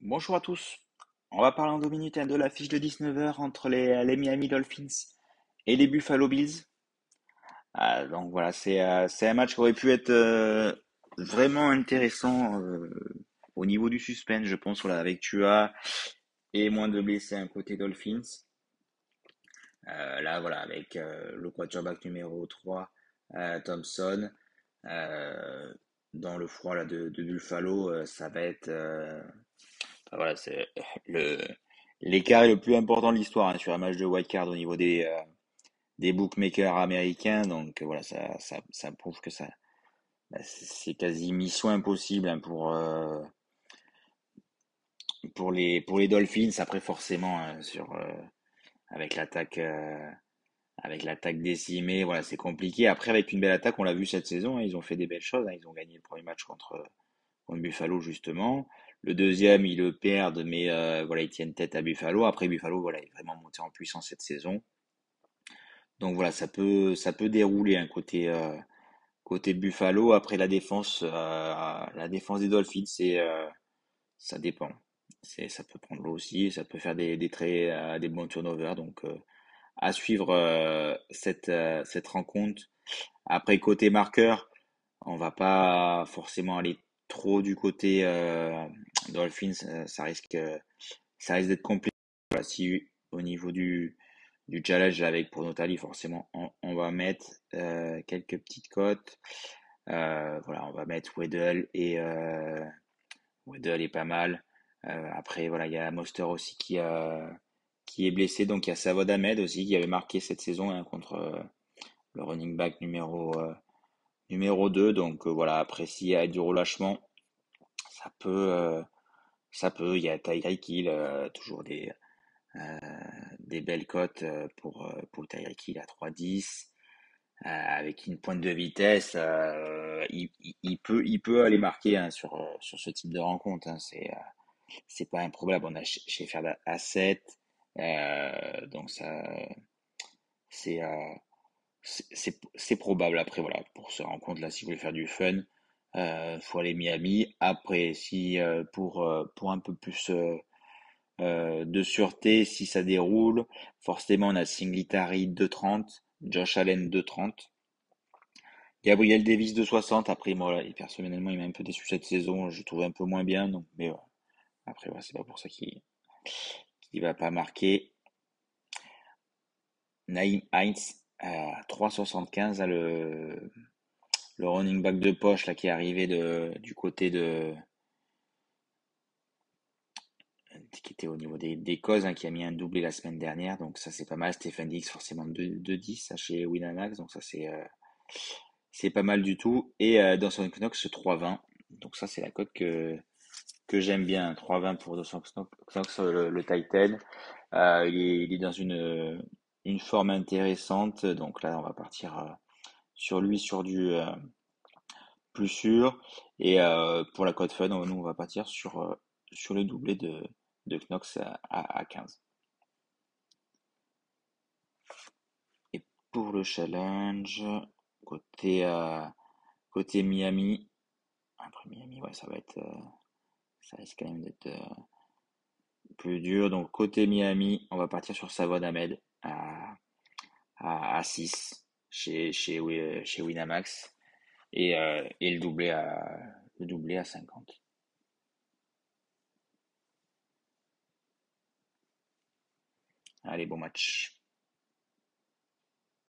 Bonjour à tous. On va parler en deux minutes hein, de la fiche de 19h entre euh, les, Miami Dolphins et les Buffalo Bills. Ah, donc voilà, euh, c'est un match qui aurait pu être euh, vraiment intéressant euh, au niveau du suspense, je pense, voilà, avec Tua et moins de blessés à côté Dolphins. Euh, là, voilà, avec euh, le quarterback numéro 3, euh, Thompson, dans le froid là, de, de Buffalo, ça va être voilà, c'est l'écart le plus important de l'histoire hein, sur un match de wild card au niveau des des bookmakers américains. Donc voilà, ça, ça, ça prouve que ça bah, c'est quasi mission impossible hein, pour euh, pour les pour les Dolphins. Après forcément hein, sur euh, avec l'attaque euh, avec l'attaque décimée, voilà, c'est compliqué. Après avec une belle attaque, on l'a vu cette saison, hein, ils ont fait des belles choses. Ils ont gagné le premier match contre contre Buffalo justement. Le deuxième, ils le perdent, mais voilà, ils tiennent tête à Buffalo. Après Buffalo, voilà, est vraiment monté en puissance cette saison. Donc voilà, ça peut ça peut dérouler un côté côté Buffalo. Après la défense, euh, la défense des Dolphins, euh, ça dépend. Ça peut prendre l'eau aussi, ça peut faire des des très euh, des bons turnovers. Donc à suivre cette rencontre. Après côté marqueur, on va pas forcément aller trop du côté Dolphins. ça risque ça risque d'être compliqué. Voilà, si au niveau du du challenge avec pour Notali, forcément, on, va mettre euh, quelques petites cotes. Euh, voilà, on va mettre Weddle et euh, Weddle est pas mal. Après, voilà, il y a Monster aussi qui qui est blessé, donc il y a Savod Ahmed aussi qui avait marqué cette saison hein, contre le running back numéro numéro 2. Donc voilà, après s'il y a du relâchement, ça peut ça peut. Il y a Tyreek Hill, toujours des des belles cotes euh, pour euh, pour Tyreek Hill à 3,10. Euh, avec une pointe de vitesse, euh, il, il- il peut, il peut aller marquer hein, sur, sur ce type de rencontre. hein. C'est, pas un problème. On a chez Ferda à 7, euh, donc ça, c'est, c'est, probable. Après, voilà, pour ce rencontre-là, si vous voulez faire du fun, euh, faut aller Miami. Après, si pour, pour un peu plus euh, euh, de sûreté, si ça déroule, forcément, on a Singletary 2,30, Josh Allen 2,30. Gabriel Davis de 60, après moi, personnellement, il m'a un peu déçu cette saison, je trouve un peu moins bien, donc, mais. Après, c'est pas pour ça qu'il va pas marquer. Naïm Heinz à 3,75, là, le, le running back de poche là, qui est arrivé de, du côté de, qui était au niveau des, causes, hein, qui a mis un doublé la semaine dernière, donc ça c'est pas mal. Stephen Dix, forcément 2,10 ça, chez Winamax, donc ça c'est euh, c'est pas mal du tout. Et euh, dans son Knox 3,20, donc ça c'est la cote que que j'aime bien, 3,20 pour Dawson Knox, le, le Titan. Euh, il est, dans une, une forme intéressante, donc là on va partir euh, sur lui sur du euh, plus sûr. Et euh, pour la cote fun, nous on va partir sur, euh, sur le doublé de, de Knox à, à, à 15. Et pour le challenge, côté, euh, côté Miami, après Miami, ouais, ça va être, euh, ça risque quand même d'être euh, plus dur. Donc côté Miami, on va partir sur Savon Ahmed à, à, à 6 chez, chez, chez Winamax et, et le doublé à, le doublé à 50. Allez, bon match.